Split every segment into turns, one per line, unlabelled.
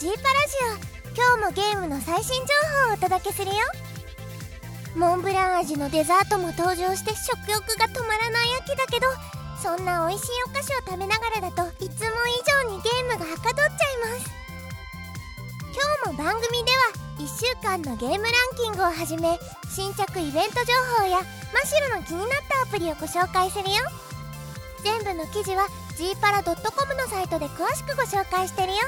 日の G パラジオ。今日もゲームの最新情報をお届けするよ。モンブラン味のデザートも登場して食欲が止まらない秋だけどそんな美味しいお菓子を食べながらだといつも以上にゲームがはかどっちゃいます。今日も番組では1週間のゲームランキングをはじめ新着イベント情報や真っ白の気になったアプリをご紹介するよ。全部の記事は g パラ .com のサイトで詳しくご紹介してるよ。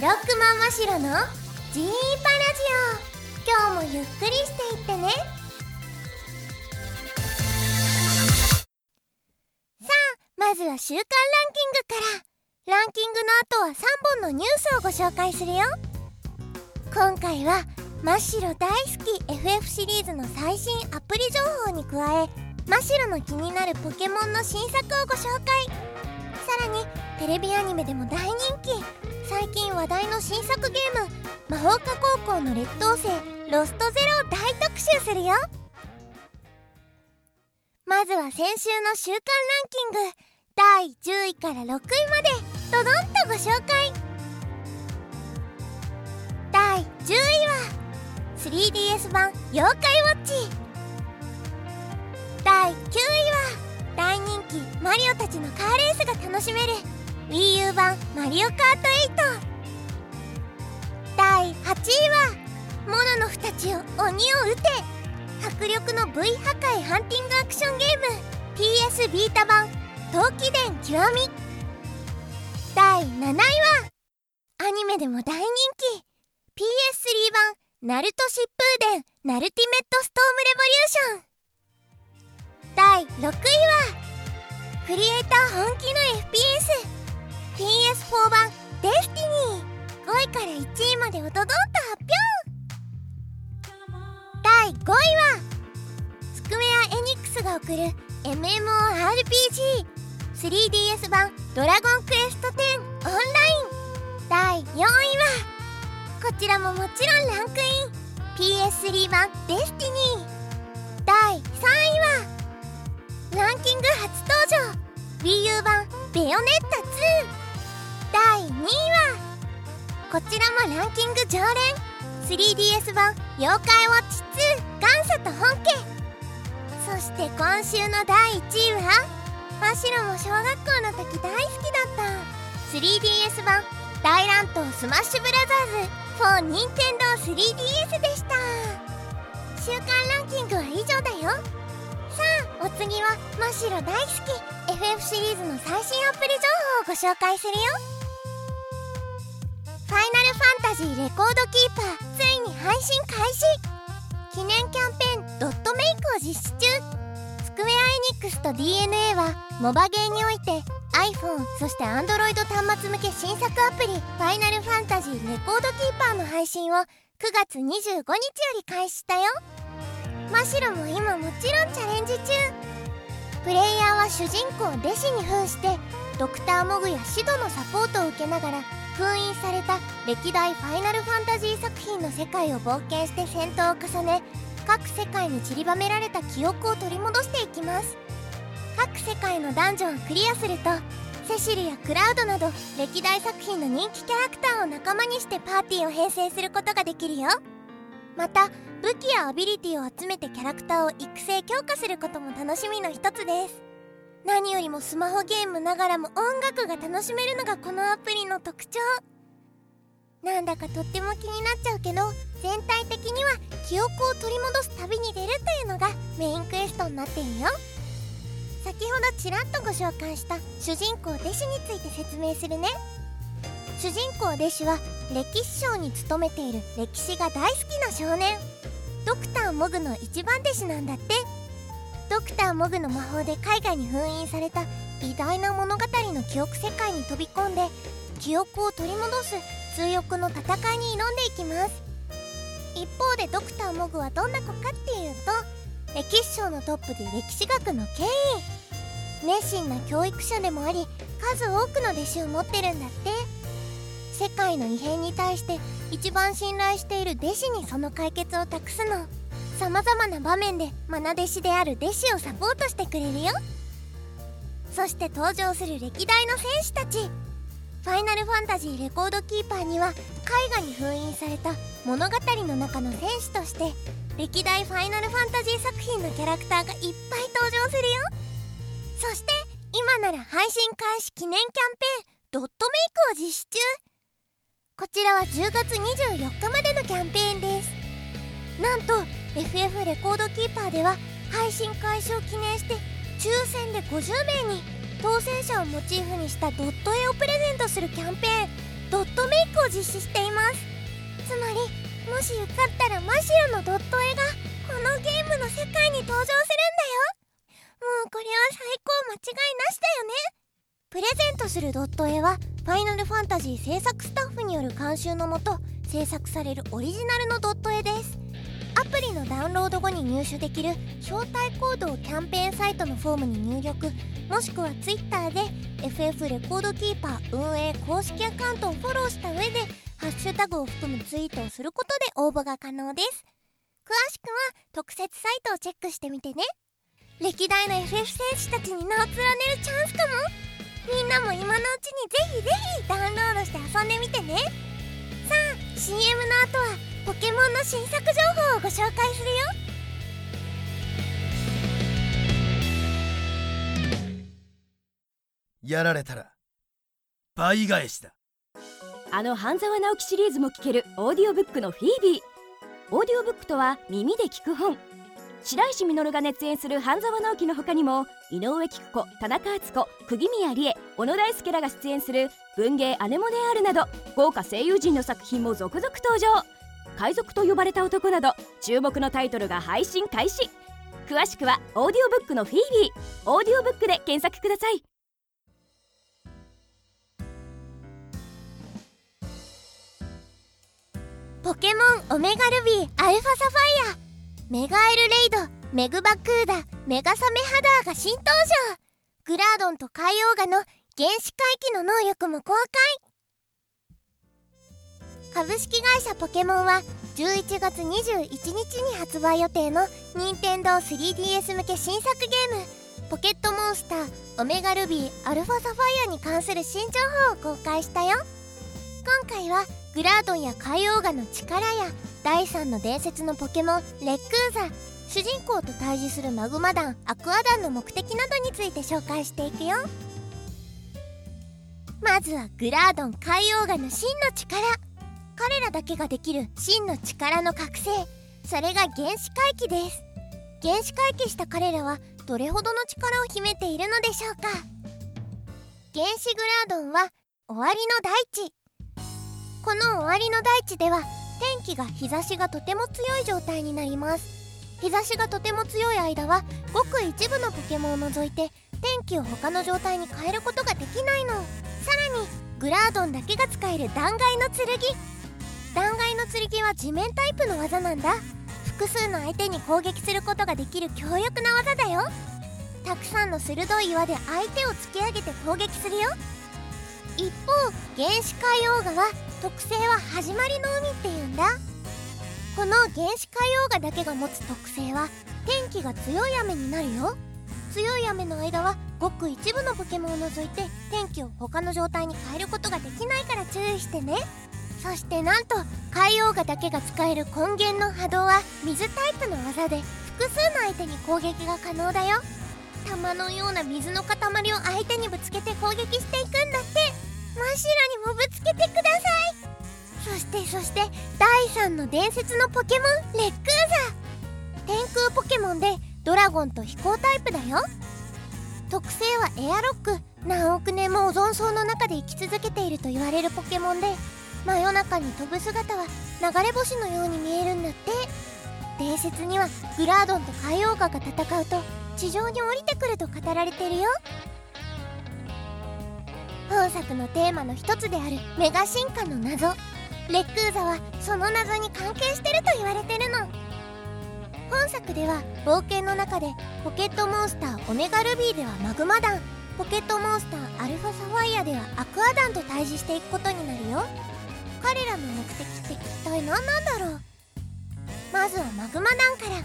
白くまま白の G パラジオ。今日もゆっくりしていってね。さあまずは週間ランキングから。ランキングの後は3本のニュースをご紹介するよ。今回は真っ白大好き FF シリーズの最新アプリ情報に加え真っ白の気になるポケモンの新作をご紹介。さらにテレビアニメでも大人気。最近話題の新作ゲーム魔法科高校の劣等生ロストゼロを大特集するよ。まずは先週の週間ランキング第10位から6位までドドンとご紹介。第10位は 3DS 版「妖怪ウォッチ」第9位は大人気マリオたちのカーレースが楽しめる WiiU 版「マリオカート8」第8位は「モノのふたちを鬼を撃て」迫力の V 破壊ハンティングアクションゲーム。PS ビータ版「陶器伝極み」第7位はアニメでも大人気。PS3 版「ナルト疾風伝ナルティメットストームレボリューション」第6位はクリエイター本気の FPS PS4 版「デスティニー」5位から1位までをドドンと発表。第5位はスクウェア・エニックスが送る MMORPG3DS 版「ドラゴンクエスト10オンライン」第4位はこちらももちろんランクイン。PS3 版「デスティニー」第3位はランキング初登場。WiiU 版「ベヨネッタ2」第2位はこちらもランキング常連。3DS 版「妖怪ウォッチ2元祖と本家」そして今週の第1位はましろも小学校の時大好きだった。3DS 版「大乱闘スマッシュブラザーズ for Nintendo 3DS」でした。週間ランキングは以上だよ。さあお次は真っ白大好き。FF シリーズの最新アプリ情報をご紹介するよ。ファイナルファンタジーレコードキーパーついに配信開始記念キャンペーンドットメイクを実施中スクウェア・エニックスと DNA はモバゲーにおいて iPhone そして Android 端末向け新作アプリファイナルファンタジーレコードキーパーの配信を9月25日より開始したよマシロも今もちろんチャレンジ中プレイヤーは主人公弟子に扮してドクターモグやシドのサポートを受けながら封印された歴代ファイナルファンタジー作品の世界を冒険して戦闘を重ね各世界に散りばめられた記憶を取り戻していきます。各世界のダンジョンをクリアするとセシルやクラウドなど歴代作品の人気キャラクターを仲間にしてパーティーを編成することができるよ。また武器やアビリティを集めてキャラクターを育成強化することも楽しみの一つです。何よりもスマホゲームながらも音楽が楽しめるのがこのアプリの特徴。なんだかとっても気になっちゃうけど全体的には記憶を取り戻す旅に出るというのがメインクエストになってるよ。先ほどちらっとご紹介した主人公弟子について説明するね。主人公弟子は歴史賞に勤めている歴史が大好きな少年。ドクターモグの一番弟子なんだって。ドクターモグの魔法で海外に封印された偉大な物語の記憶世界に飛び込んで記憶を取り戻す通訳の戦いに挑んでいきます。一方でドクターモグはどんな子かっていうと歴史賞のトップで歴史学の権威熱心な教育者でもあり数多くの弟子を持ってるんだって。世界の異変に対して一番信頼している弟子にその解決を託すの。さまざまな場面で愛弟子である弟子をサポートしてくれるよ。そして登場する歴代の戦士たち。ファイナルファンタジーレコードキーパーには絵画に封印された物語の中の戦士として歴代ファイナルファンタジー作品のキャラクターがいっぱい登場するよ。そして今なら配信開始記念キャンペーンドットメイクを実施中。こちらは10月24日までのキャンペーンです。なんと FF レコードキーパーでは配信開始を記念して抽選で50名に当選者をモチーフにしたドット絵をプレゼントするキャンペーンドットメイクを実施しています。つまりもし受かったらマシロのドット絵がこのゲームの世界に登場するんだよ。もうこれは最高間違いなしだよね。プレゼントするドット絵はファイナルファンタジー制作スタッフによる監修のもと制作されるオリジナルのドットプリのダウンロード後に入手できる招待コードをキャンペーンサイトのフォームに入力もしくは Twitter で FF レコードキーパー運営公式アカウントをフォローした上でハッシュタグを含むツイートをすることで応募が可能です。詳しくは特設サイトをチェックしてみてね。歴代の FF 戦士たちに名を連ねるチャンスかも。みんなも今のうちにぜひぜひダウンロードして遊んでみてね。さあ CM の後はポケモンの新作情報をご紹介するよ。
やられたら倍返しだ。
あの半沢直樹シリーズも聞けるオーディオブックのフィービー。オーディオブックとは耳で聞く本。白石稔が熱演する半沢直樹の他にも井上菊子田中敦子釘宮理恵小野大輔らが出演する文芸アネモネアールなど豪華声優陣の作品も続々登場海賊と呼ばれた男など注目のタイトルが配信開始。詳しくはオーディオブックのフィービー。オーディオブックで検索ください。
ポケモンオメガルビーアルファサファイア。メガエルレイドメグバクーダメガサメハダーが新登場。グラードンと海王ガの原始回帰の能力も公開。株式会社ポケモンは11月21日に発売予定の任天堂 3DS 向け新作ゲーム「ポケットモンスターオメガルビーアルファサファイア」に関する新情報を公開したよ。今回はグラードンや海王ガの力や第3の伝説のポケモンレックーザ主人公と対峙するマグマ団アクア団の目的などについて紹介していくよ。まずはグラードン海王ガの真の力。彼らだけができる真の力の覚醒。それが原始回帰です。原始回帰した彼らはどれほどの力を秘めているのでしょうか。原始グラードンは終わりの大地。この終わりの大地では天気が日差しがとても強い状態になります。日差しがとても強い間はごく一部のポケモンを除いて天気を他の状態に変えることができないの。さらにグラードンだけが使える断崖の剣。断崖の剣は地面タイプの技なんだ。複数の相手に攻撃することができる強力な技だよ。たくさんの鋭い岩で相手を突き上げて攻撃するよ。一方原始海王河は特性は始まりの海っていうんだ。この原始海王河だけが持つ特性は天気が強い雨になるよ。強い雨の間はごく一部のポケモンを除いて天気を他の状態に変えることができないから注意してね。そしてなんと海王河だけが使える根源の波動は水タイプの技で複数の相手に攻撃が可能だよ。玉のような水の塊を相手にぶつけて攻撃していくんだって。真っ白にもぶつけてください。そしてそして第3の伝説のポケモンレックーザ。天空ポケモンでドラゴンと飛行タイプだよ。特性はエアロック。何億年もオゾン層の中で生き続けていると言われるポケモンで真夜中に飛ぶ姿は流れ星のように見えるんだって。伝説にはグラードンと海王ガが戦うと地上に降りてくると語られてるよ。本作のテーマの一つであるメガ進化の謎。レックーザはその謎に関係してると言われてるの。本作では冒険の中でポケットモンスターオメガルビーではマグマ団ポケットモンスターアルファサファイアではアクアダンと対峙していくことになるよ。彼らの目的って一体何なんだろう？まずはマグマ団から。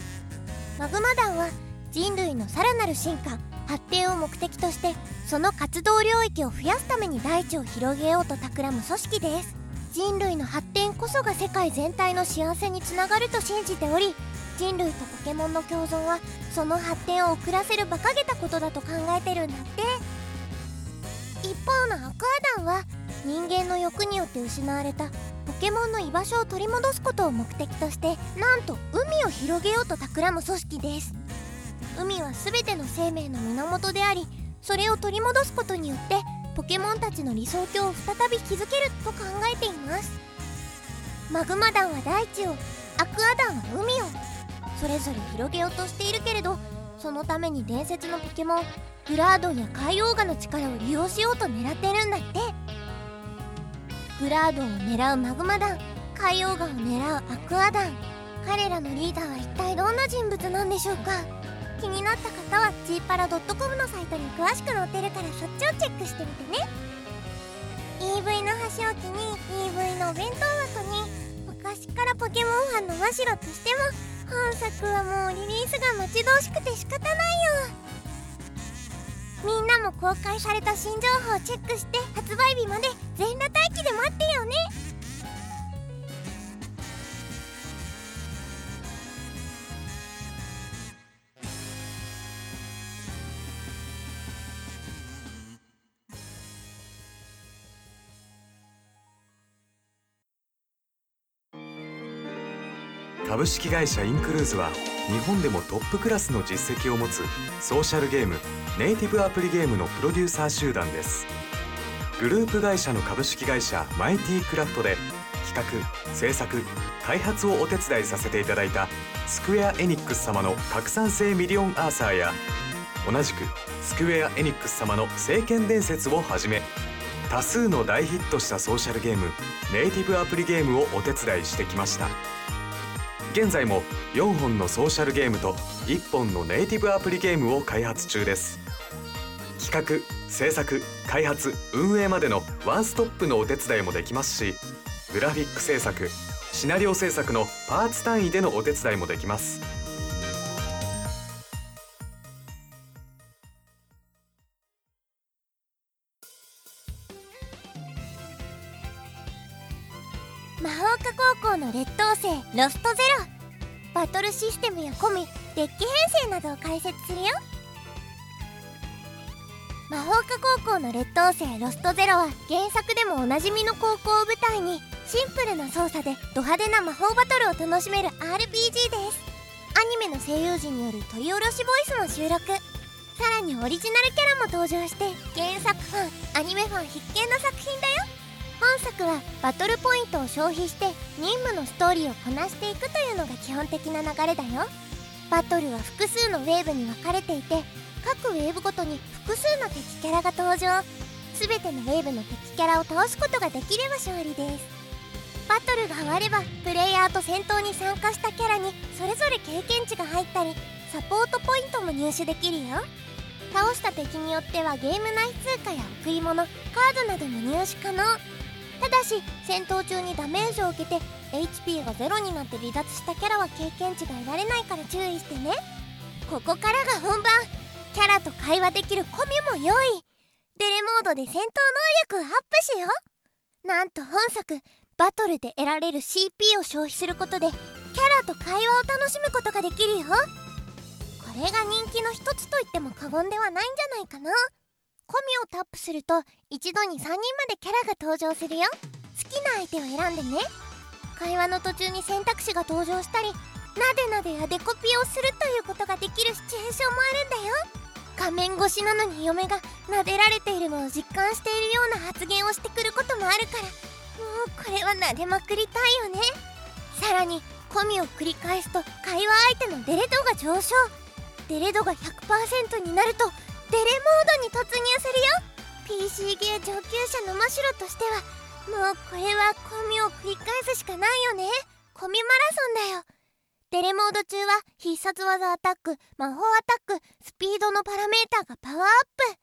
マグマ団は人類のさらなる進化発展を目的としてその活動領域を増やすために大地を広げようと企む組織です。人類の発展こそが世界全体の幸せにつながると信じており人類とポケモンの共存はその発展を遅らせる馬鹿げたことだと考えてるんだって。一方のアクアダンは人間の欲によって失われたポケモンの居場所を取り戻すことを目的としてなんと海を広げようと企む組織です。海は全ての生命の源でありそれを取り戻すことによってポケモンたちの理想郷を再び築けると考えています。マグマ団は大地をアクア団は海をそれぞれ広げようとしているけれどそのために伝説のポケモングラードンや海王ガの力を利用しようと狙ってるんだって。グラードを狙うマグマ団海王ガを狙うアクア団。彼らのリーダーは一体どんな人物なんでしょうか？気になった方は g パラ .com のサイトに詳しく載ってるからそっちをチェックしてみてね。EV の箸置きに EV のお弁当箱に昔からポケモンファンのマシロとしても本作はもうリリースが待ち遠しくて仕方ないよ。みんなも公開された新情報をチェックして発売日まで全裸待機で待ってよね。
株式会社インクルーズは日本でもトップクラスの実績を持つソーシャルゲームネイティブアプリゲームのプロデューサー集団です。グループ会社の株式会社マイティクラフトで企画制作開発をお手伝いさせていただいたスクエア・エニックス様の拡散性ミリオンアーサーや同じくスクエア・エニックス様の聖剣伝説をはじめ多数の大ヒットしたソーシャルゲームネイティブアプリゲームをお手伝いしてきました。現在も4本のソーシャルゲームと1本のネイティブアプリゲームを開発中です。企画制作開発運営までのワンストップのお手伝いもできますしグラフィック制作シナリオ制作のパーツ単位でのお手伝いもできます。
ロストゼロ。バトルシステムやコミデッキ編成などを解説するよ。魔法科高校の劣等生ロストゼロは原作でもおなじみの高校を舞台にシンプルな操作でド派手な魔法バトルを楽しめる RPG です。アニメの声優陣による取り下ろしボイスも収録。さらにオリジナルキャラも登場して原作ファンアニメファン必見の作品だよ。本作はバトルポイントを消費して任務のストーリーをこなしていくというのが基本的な流れだよ。バトルは複数のウェーブに分かれていて各ウェーブごとに複数の敵キャラが登場。全てのウェーブの敵キャラを倒すことができれば勝利です。バトルが終わればプレイヤーと戦闘に参加したキャラにそれぞれ経験値が入ったりサポートポイントも入手できるよ。倒した敵によってはゲーム内通貨や贈り物カードなども入手可能。ただし戦闘中にダメージを受けて HP がゼロになって離脱したキャラは経験値が得られないから注意してね。ここからが本番。キャラと会話できるコミュも用意デレモードで戦闘能力をアップしよう。なんと本作バトルで得られる CP を消費することでキャラと会話を楽しむことができるよ。これが人気の一つと言っても過言ではないんじゃないかな。コミをタップすると一度に3人までキャラが登場するよ。好きな相手を選んでね。会話の途中に選択肢が登場したりなでなでやデコピをするということができるシチュエーションもあるんだよ。画面越しなのに嫁が撫でられているのを実感しているような発言をしてくることもあるから。もうこれは撫でまくりたいよね。さらにコミを繰り返すと会話相手のデレ度が上昇。デレ度が100%になるとデレモードに突入するよ。PC ゲー上級者のマシロとしてはもうこれはコミを繰り返すしかないよね。コミマラソンだよ。デレモード中は必殺技アタック魔法アタックスピードのパラメーターがパワーアップ。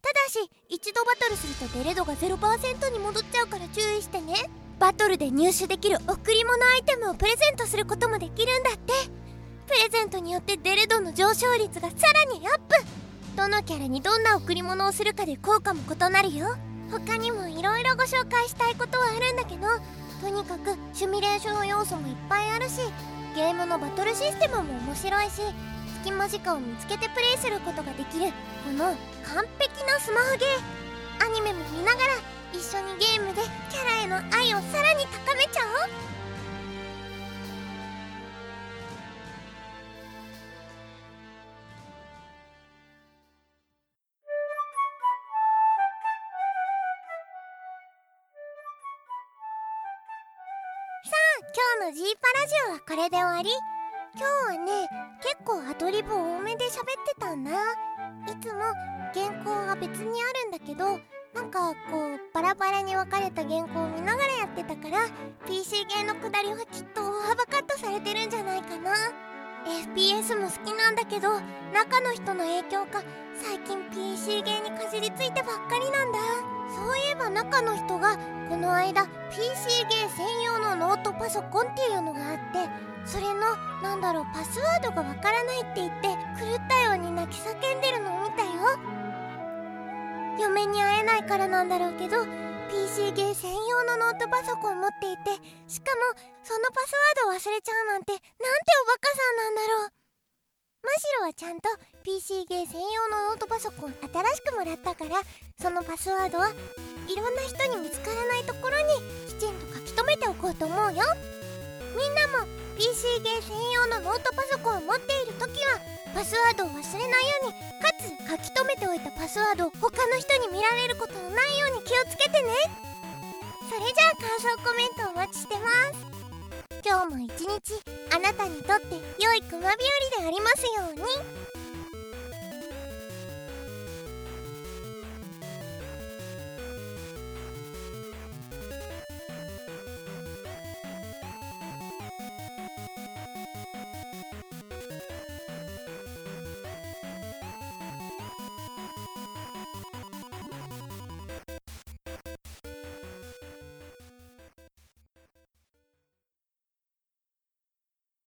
ただし一度バトルするとデレ度が0%に戻っちゃうから注意してね。バトルで入手できる贈り物アイテムをプレゼントすることもできるんだって。プレゼントによってデレ度の上昇率がさらにアップ。どのキャラにどんな贈り物をするかで効果も異なるよ。他にもいろいろご紹介したいことはあるんだけどとにかくシミュレーション要素もいっぱいあるしゲームのバトルシステムも面白いし隙間時間を見つけてプレイすることができるこの完璧なスマホゲー。アニメも見ながら一緒にゲームでキャラへの愛をさらに高めちゃおう。の G パラジオはこれで終わり。今日はね結構アドリブ多めで喋ってたんだ。いつも原稿は別にあるんだけどなんかこうバラバラに分かれた原稿を見ながらやってたから PC ゲーのくだりはきっと大幅カットされてるんじゃないかな。FPS も好きなんだけど中の人の影響か最近 PC ゲーにかじりついてばっかりなんだ。そういえば中の人がこの間 PC ゲー専用のノートパソコンっていうのがあってそれのなんだろうパスワードがわからないって言って狂ったように泣き叫んでるのを見たよ。嫁に会えないからなんだろうけど PC ゲー専用のノートパソコン持っていてしかもそのパスワードを忘れちゃうなんてなんておバカさんなんだろう。マシロはちゃんと PC ゲー専用のノートパソコン新しくもらったからそのパスワードはいろんな人に見つからないところにきちんと書き留めておこうと思うよ。みんなも PC ゲー専用のノートパソコンを持っている時はパスワードを忘れないようにかつ書き留めておいたパスワードを他の人に見られることのないように気をつけてね。それじゃあ感想コメントお待ちしてます。今日も一日あなたにとって良い熊日和でありますように。